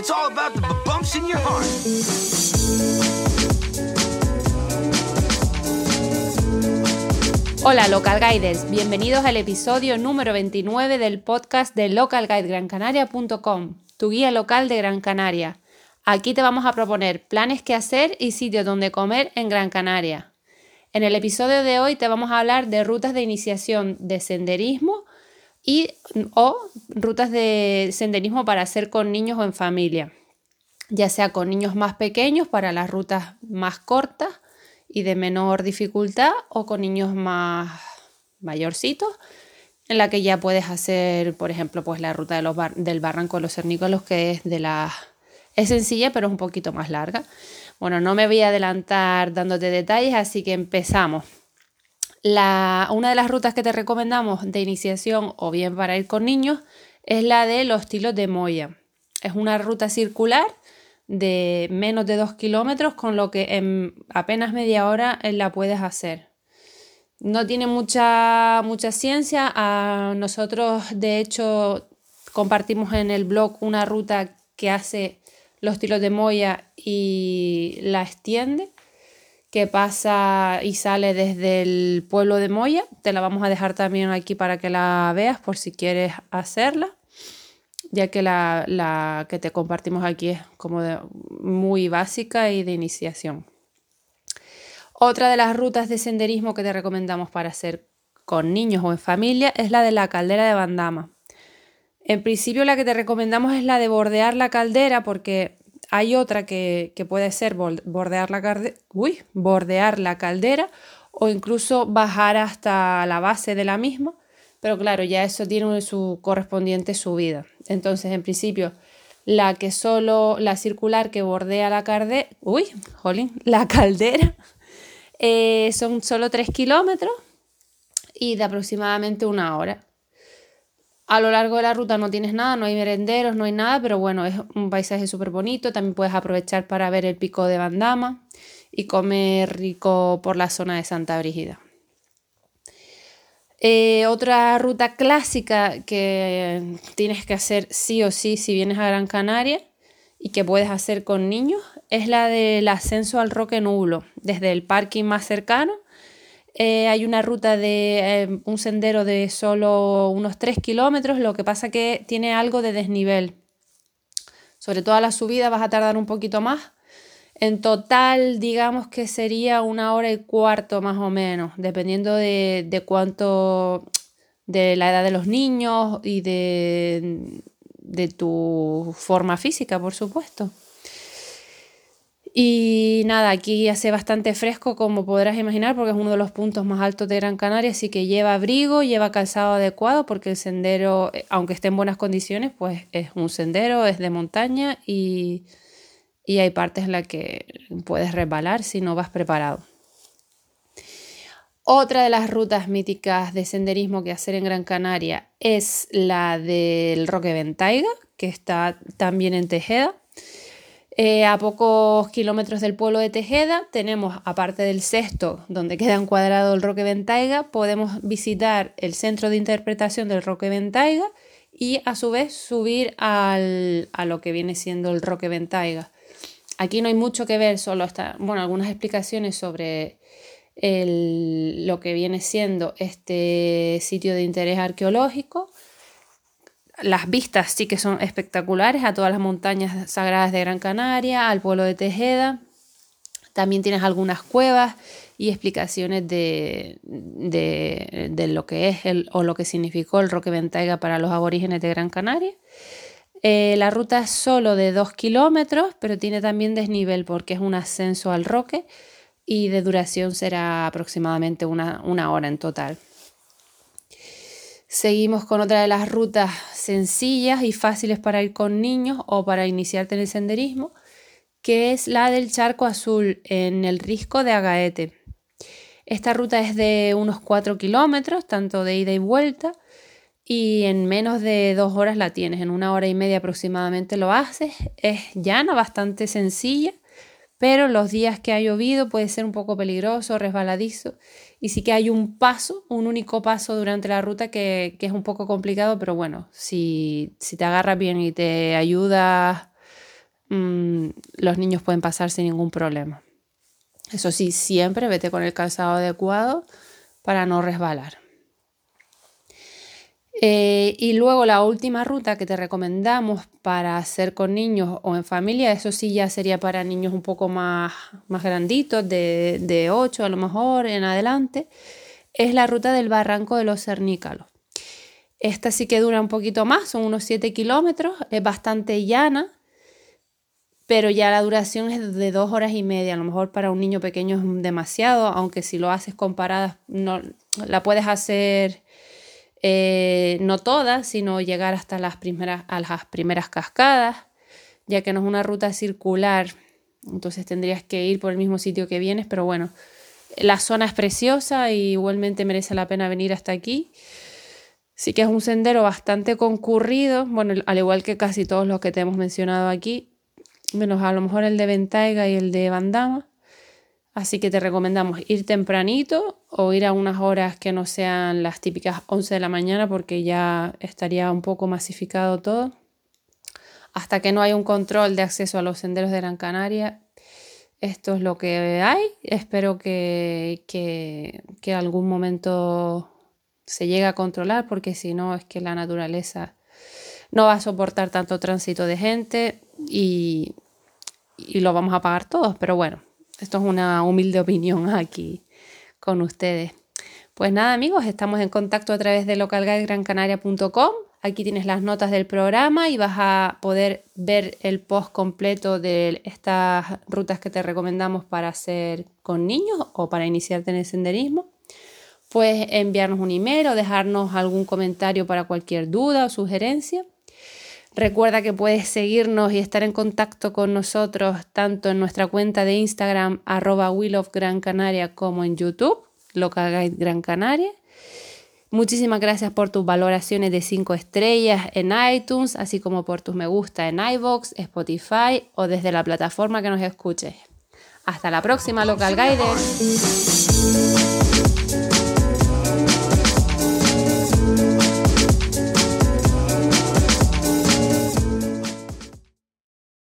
Bumps. Hola Local Guiders, bienvenidos al episodio número 29 del podcast de localguidegrancanaria.com, tu guía local de Gran Canaria. Aquí te vamos a proponer planes que hacer y sitios donde comer en Gran Canaria. En el episodio de hoy te vamos a hablar de rutas de iniciación de senderismo y o rutas de senderismo para hacer con niños o en familia, ya sea con niños más pequeños para las rutas más cortas y de menor dificultad o con niños más mayorcitos en la que ya puedes hacer, por ejemplo, pues la ruta del barranco de los cernícolos que es de la es sencilla pero es un poquito más larga. Bueno, no me voy a adelantar dándote detalles, así que empezamos una de las rutas que te recomendamos de iniciación o bien para ir con niños es la de los tilos de Moya. Es una ruta circular de menos de 2 kilómetros, con lo que en apenas media hora eh, la puedes hacer. No tiene mucha, mucha ciencia. A nosotros, de hecho, compartimos en el blog una ruta que hace los tilos de Moya y la extiende que pasa y sale desde el pueblo de Moya. Te la vamos a dejar también aquí para que la veas por si quieres hacerla, ya que la, que te compartimos aquí es como muy básica y de iniciación. Otra de las rutas de senderismo que te recomendamos para hacer con niños o en familia es la de la caldera de Bandama. En principio la que te recomendamos es la de bordear la caldera porque hay otra que, puede ser bordear la, bordear la caldera o incluso bajar hasta la base de la misma, pero claro, ya eso tiene su correspondiente subida. Entonces, en principio, la que solo, la circular que bordea la caldera, uy, jolín, la caldera, eh, son solo 3 kilómetros y de aproximadamente una hora. A lo largo de la ruta no tienes nada, no hay merenderos, no hay nada, pero bueno, es un paisaje súper bonito. También puedes aprovechar para ver el pico de Bandama y comer rico por la zona de Santa Brígida. Eh, otra ruta clásica que tienes que hacer sí o sí si vienes a Gran Canaria y que puedes hacer con niños es la del ascenso al Roque Nulo, desde el parking más cercano eh, hay una ruta de eh, un sendero de solo unos 3 kilómetros, lo que pasa que tiene algo de desnivel. Sobre todo la subida vas a tardar un poquito más. En total, digamos que sería una hora y cuarto más o menos, dependiendo de, de cuánto, de la edad de los niños y de, de tu forma física, por supuesto. Y nada, aquí hace bastante fresco como podrás imaginar porque es uno de los puntos más altos de Gran Canaria, así que lleva abrigo, lleva calzado adecuado porque el sendero, eh, aunque esté en buenas condiciones, pues es un sendero, es de montaña y, y hay partes en las que puedes resbalar si no vas preparado. Otra de las rutas míticas de senderismo que hacer en Gran Canaria es la del Roque Ventaiga, que está también en Tejeda. Eh, a pocos kilómetros del pueblo de Tejeda tenemos, aparte del sexto, donde queda encuadrado el Roque Ventaiga, podemos visitar el centro de interpretación del Roque Ventaiga y a su vez subir a lo que viene siendo el Roque Ventaiga. Aquí no hay mucho que ver, solo está, bueno, algunas explicaciones sobre lo que viene siendo este sitio de interés arqueológico las vistas sí que son espectaculares a todas las montañas sagradas de Gran Canaria, al pueblo de Tejeda. También tienes algunas cuevas y explicaciones de, lo que es el, o lo que significó el Roque Ventaiga para los aborígenes de Gran Canaria. Eh, la ruta es solo de 2 kilómetros, pero tiene también desnivel porque es un ascenso al roque y de duración será aproximadamente una, una hora en total. Seguimos con otra de las rutas sencillas y fáciles para ir con niños o para iniciarte en el senderismo, que es la del Charco Azul en el Risco de Agaete. Esta ruta es de unos 4 kilómetros, tanto de ida y vuelta, y en menos de dos horas la tienes, en una hora y media aproximadamente lo haces. Es llana, bastante sencilla, pero los días que ha llovido puede ser un poco peligroso, resbaladizo y sí que hay un paso, un único paso durante la ruta que, es un poco complicado, pero bueno, si, te agarras bien y te ayudas mm, los niños pueden pasar sin ningún problema. Eso sí, siempre vete con el calzado adecuado para no resbalar. Eh, y luego la última ruta que te recomendamos para hacer con niños o en familia, eso sí ya sería para niños un poco más, más granditos, de, de 8 a lo mejor en adelante, es la ruta del Barranco de los Cernícalos. Esta sí que dura un poquito más, son unos 7 kilómetros, es bastante llana, pero ya la duración es de dos horas y media. A lo mejor para un niño pequeño es demasiado, aunque si lo haces comparada, no, la puedes hacer eh, no todas, sino llegar hasta las primeras, a las primeras cascadas, ya que no es una ruta circular, entonces tendrías que ir por el mismo sitio que vienes, pero bueno, la zona es preciosa y igualmente merece la pena venir hasta aquí. Sí que es un sendero bastante concurrido, bueno, al igual que casi todos los que te hemos mencionado aquí, menos a lo mejor el de Ventaiga y el de Bandama. Así que te recomendamos ir tempranito o ir a unas horas que no sean las típicas 11 de la mañana porque ya estaría un poco masificado todo. Hasta que no haya un control de acceso a los senderos de Gran Canaria, esto es lo que hay. Espero que, que, que algún momento se llegue a controlar porque si no es que la naturaleza no va a soportar tanto tránsito de gente y, y lo vamos a pagar todos. Pero bueno, esto es una humilde opinión aquí con ustedes. Pues nada amigos, estamos en contacto a través de localguidegrancanaria.com. Aquí tienes las notas del programa y vas a poder ver el post completo de estas rutas que te recomendamos para hacer con niños o para iniciarte en el senderismo. Puedes enviarnos un email o dejarnos algún comentario para cualquier duda o sugerencia. Recuerda que puedes seguirnos y estar en contacto con nosotros tanto en nuestra cuenta de Instagram arroba Will of Gran Canaria como en YouTube, Local Guide Gran Canaria. Muchísimas gracias por tus valoraciones de 5 estrellas en iTunes, así como por tus me gusta en iVoox, Spotify o desde la plataforma que nos escuches. Hasta la próxima, Local Guiders.